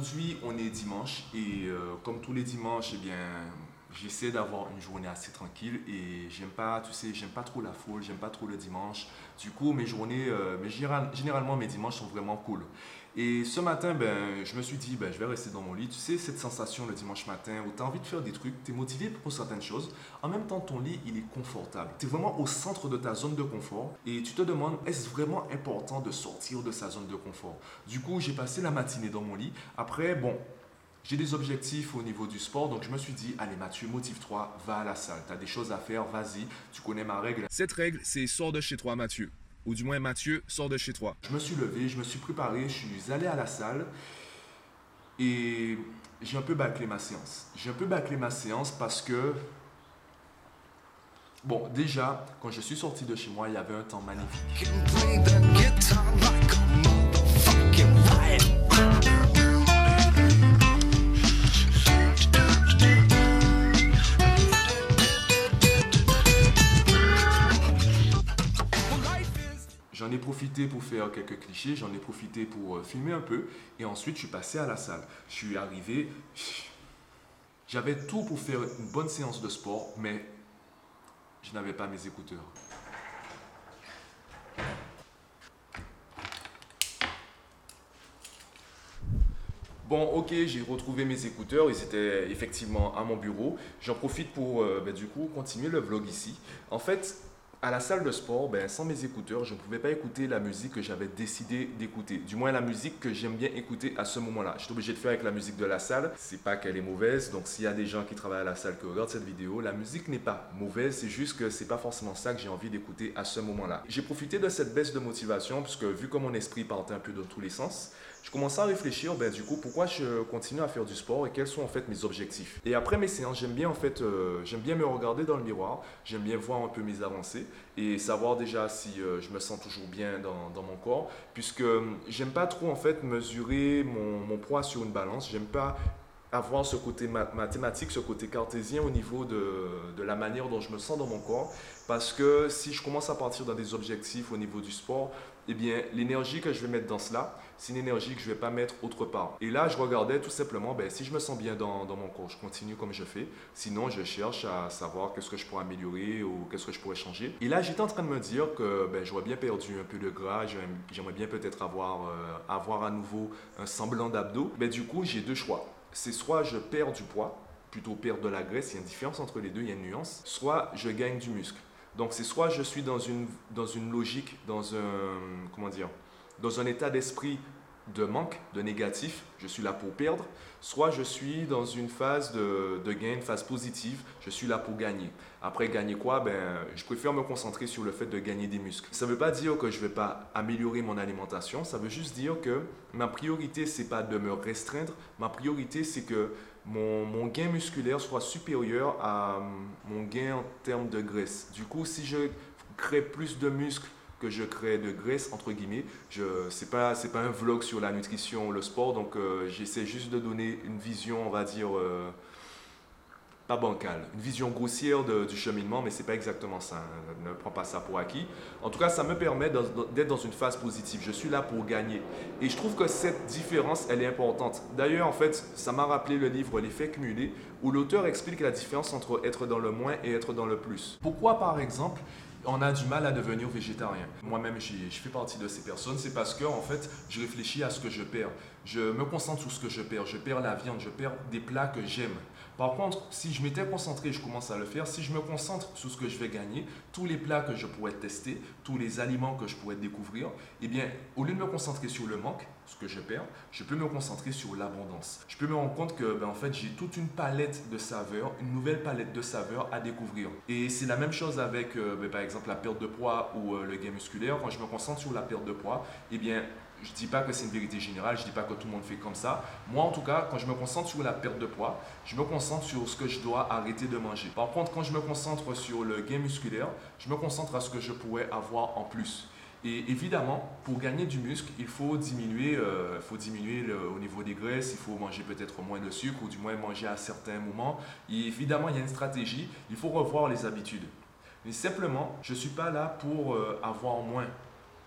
aujourd'hui, on est dimanche et euh, comme tous les dimanches, eh bien, j'essaie d'avoir une journée assez tranquille et j'aime pas, tu sais, j'aime pas trop la foule, j'aime pas trop le dimanche. Du coup, mes journées, euh, mais généralement, mes dimanches sont vraiment cool. Et ce matin, ben, je me suis dit, ben, je vais rester dans mon lit. Tu sais, cette sensation le dimanche matin où tu as envie de faire des trucs, tu es motivé pour certaines choses. En même temps, ton lit, il est confortable. Tu es vraiment au centre de ta zone de confort et tu te demandes, est-ce vraiment important de sortir de sa zone de confort? Du coup, j'ai passé la matinée dans mon lit. Après, bon, j'ai des objectifs au niveau du sport, donc je me suis dit, allez Mathieu, motive-toi, va à la salle. Tu as des choses à faire, vas-y, tu connais ma règle. Cette règle, c'est sors de chez toi, Mathieu ou du moins Mathieu, sors de chez toi. Je me suis levé, je me suis préparé, je suis allé à la salle et j'ai un peu bâclé ma séance. J'ai un peu bâclé ma séance parce que, bon, déjà, quand je suis sorti de chez moi, il y avait un temps magnifique. J'en ai profité pour faire quelques clichés, j'en ai profité pour euh, filmer un peu et ensuite je suis passé à la salle. Je suis arrivé, j'avais tout pour faire une bonne séance de sport, mais je n'avais pas mes écouteurs. Bon, ok, j'ai retrouvé mes écouteurs, ils étaient effectivement à mon bureau. J'en profite pour, euh, ben, du coup, continuer le vlog ici. En fait, à la salle de sport, ben, sans mes écouteurs, je ne pouvais pas écouter la musique que j'avais décidé d'écouter. Du moins la musique que j'aime bien écouter à ce moment-là. Je suis obligé de faire avec la musique de la salle. C'est pas qu'elle est mauvaise. Donc s'il y a des gens qui travaillent à la salle qui regardent cette vidéo, la musique n'est pas mauvaise. C'est juste que c'est pas forcément ça que j'ai envie d'écouter à ce moment-là. J'ai profité de cette baisse de motivation puisque vu que mon esprit partait un peu dans tous les sens, je commençais à réfléchir, ben, du coup, pourquoi je continue à faire du sport et quels sont en fait mes objectifs. Et après mes séances, j'aime bien en fait, euh, j'aime bien me regarder dans le miroir, j'aime bien voir un peu mes avancées et savoir déjà si euh, je me sens toujours bien dans, mon corps, puisque euh, j'aime pas trop en fait mesurer mon, mon poids sur une balance, j'aime pas avoir ce côté mathématique, ce côté cartésien au niveau de, de, la manière dont je me sens dans mon corps. Parce que si je commence à partir dans des objectifs au niveau du sport, eh bien, l'énergie que je vais mettre dans cela, c'est une énergie que je ne vais pas mettre autre part. Et là, je regardais tout simplement, ben, si je me sens bien dans, dans, mon corps, je continue comme je fais. Sinon, je cherche à savoir qu'est-ce que je pourrais améliorer ou qu'est-ce que je pourrais changer. Et là, j'étais en train de me dire que ben, j'aurais bien perdu un peu de gras, j'aimerais bien peut-être avoir, euh, avoir à nouveau un semblant d'abdos. Mais ben, du coup, j'ai deux choix c'est soit je perds du poids, plutôt perdre de la graisse, il y a une différence entre les deux, il y a une nuance, soit je gagne du muscle. Donc c'est soit je suis dans une, dans une logique, dans un, comment dire, dans un état d'esprit de manque, de négatif, je suis là pour perdre, soit je suis dans une phase de, gain, une phase positive, je suis là pour gagner. Après, gagner quoi? Ben, Je préfère me concentrer sur le fait de gagner des muscles. Ça ne veut pas dire que je ne vais pas améliorer mon alimentation, ça veut juste dire que ma priorité, c'est pas de me restreindre, ma priorité, c'est que mon, gain musculaire soit supérieur à mon gain en termes de graisse. Du coup, si je crée plus de muscles, que je crée de graisse, entre guillemets. Ce n'est pas, pas un vlog sur la nutrition ou le sport, donc euh, j'essaie juste de donner une vision, on va dire, euh, pas bancale, une vision grossière du cheminement, mais ce n'est pas exactement ça. Hein. Ne prends pas ça pour acquis. En tout cas, ça me permet d'être dans une phase positive. Je suis là pour gagner. Et je trouve que cette différence, elle est importante. D'ailleurs, en fait, ça m'a rappelé le livre L'effet cumulé, où l'auteur explique la différence entre être dans le moins et être dans le plus. Pourquoi, par exemple, on a du mal à devenir végétarien. Moi-même, je fais partie de ces personnes. C'est parce que, en fait, je réfléchis à ce que je perds. Je me concentre sur ce que je perds. Je perds la viande, je perds des plats que j'aime. Par contre, si je m'étais concentré, je commence à le faire, si je me concentre sur ce que je vais gagner, tous les plats que je pourrais tester, tous les aliments que je pourrais découvrir, eh bien, au lieu de me concentrer sur le manque, ce que je perds, je peux me concentrer sur l'abondance. Je peux me rendre compte que, ben, en fait, j'ai toute une palette de saveurs, une nouvelle palette de saveurs à découvrir. Et c'est la même chose avec, euh, ben, par exemple, la perte de poids ou euh, le gain musculaire. Quand je me concentre sur la perte de poids, eh bien, je ne dis pas que c'est une vérité générale, je ne dis pas que tout le monde fait comme ça. Moi, en tout cas, quand je me concentre sur la perte de poids, je me concentre sur ce que je dois arrêter de manger. Par contre, quand je me concentre sur le gain musculaire, je me concentre à ce que je pourrais avoir en plus. Et évidemment, pour gagner du muscle, il faut diminuer, euh, faut diminuer au niveau des graisses, il faut manger peut-être moins de sucre ou du moins manger à certains moments. Et évidemment, il y a une stratégie, il faut revoir les habitudes. Mais simplement, je ne suis pas là pour euh, avoir moins.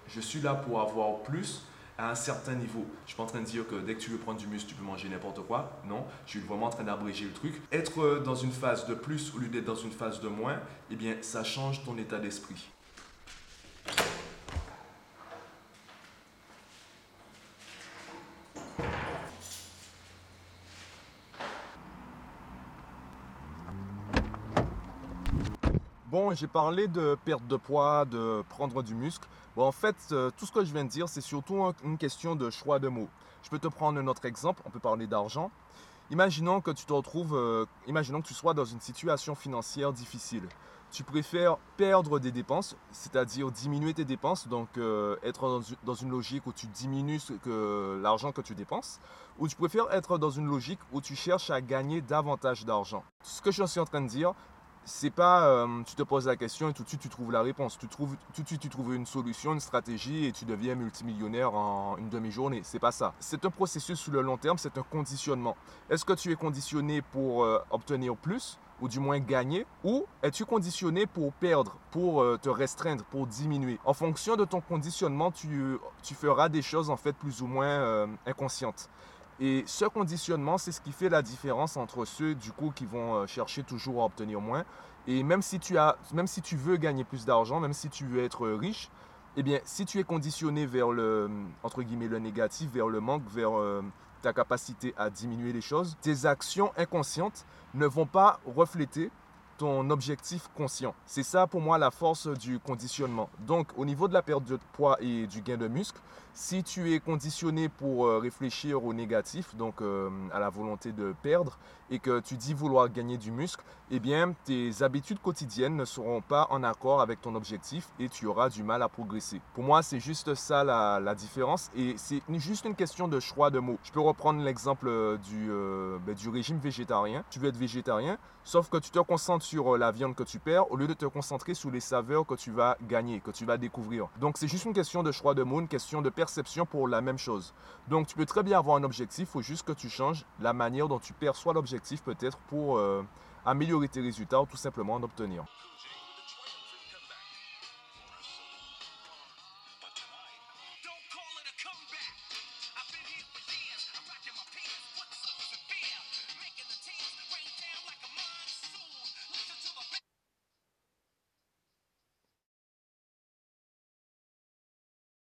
Je suis là pour avoir plus à un certain niveau. Je suis pas en train de dire que dès que tu veux prendre du muscle, tu peux manger n'importe quoi. Non, je suis vraiment en train d'abréger le truc. Être euh, dans une phase de plus au lieu d'être dans une phase de moins, eh bien, ça change ton état d'esprit. Bon, j'ai parlé de perte de poids, de prendre du muscle. En fait, euh, tout ce que je viens de dire, c'est surtout une question de choix de mots. Je peux te prendre un autre exemple, on peut parler d'argent. Imaginons que tu te retrouves, euh, imaginons que tu sois dans une situation financière difficile. Tu préfères perdre des dépenses, c'est-à-dire diminuer tes dépenses, donc euh, être dans une, logique où tu diminues l'argent que tu dépenses, ou tu préfères être dans une logique où tu cherches à gagner davantage d'argent. Ce que je suis en train de dire, c'est pas euh, tu te poses la question et tout de suite tu trouves la réponse. Tu trouves, tout de suite tu trouves une solution, une stratégie et tu deviens multimillionnaire en une demi-journée. C'est pas ça. C'est un processus sur le long terme, c'est un conditionnement. Est-ce que tu es conditionné pour euh, obtenir plus ou du moins gagner? Ou es-tu conditionné pour perdre, pour euh, te restreindre, pour diminuer? En fonction de ton conditionnement, tu, tu feras des choses en fait plus ou moins inconscientes. Et ce conditionnement, c'est ce qui fait la différence entre ceux du coup qui vont euh, chercher toujours à obtenir moins. Et même si tu, as, même si tu veux gagner plus d'argent, même si tu veux être riche, eh bien, si tu es conditionné vers le, entre guillemets, le négatif, vers le manque, vers euh, ta capacité à diminuer les choses, tes actions inconscientes ne vont pas refléter ton objectif conscient. C'est ça pour moi la force du conditionnement. Donc au niveau de la perte de poids et du gain de muscle, si tu es conditionné pour euh, réfléchir au négatif, donc euh, à la volonté de perdre, et que tu dis vouloir gagner du muscle, eh bien tes habitudes quotidiennes ne seront pas en accord avec ton objectif et tu auras du mal à progresser. Pour moi, c'est juste ça la, différence et c'est juste une question de choix de mots. Je peux reprendre l'exemple euh, du, ben, du régime végétarien. Tu veux être végétarien, sauf que tu te concentres sur la viande que tu perds au lieu de te concentrer sur les saveurs que tu vas gagner, que tu vas découvrir. Donc c'est juste une question de choix de mots, une question de perception pour la même chose. Donc tu peux très bien avoir un objectif, il faut juste que tu changes la manière dont tu perçois l'objectif peut-être pour euh, améliorer tes résultats ou tout simplement en obtenir.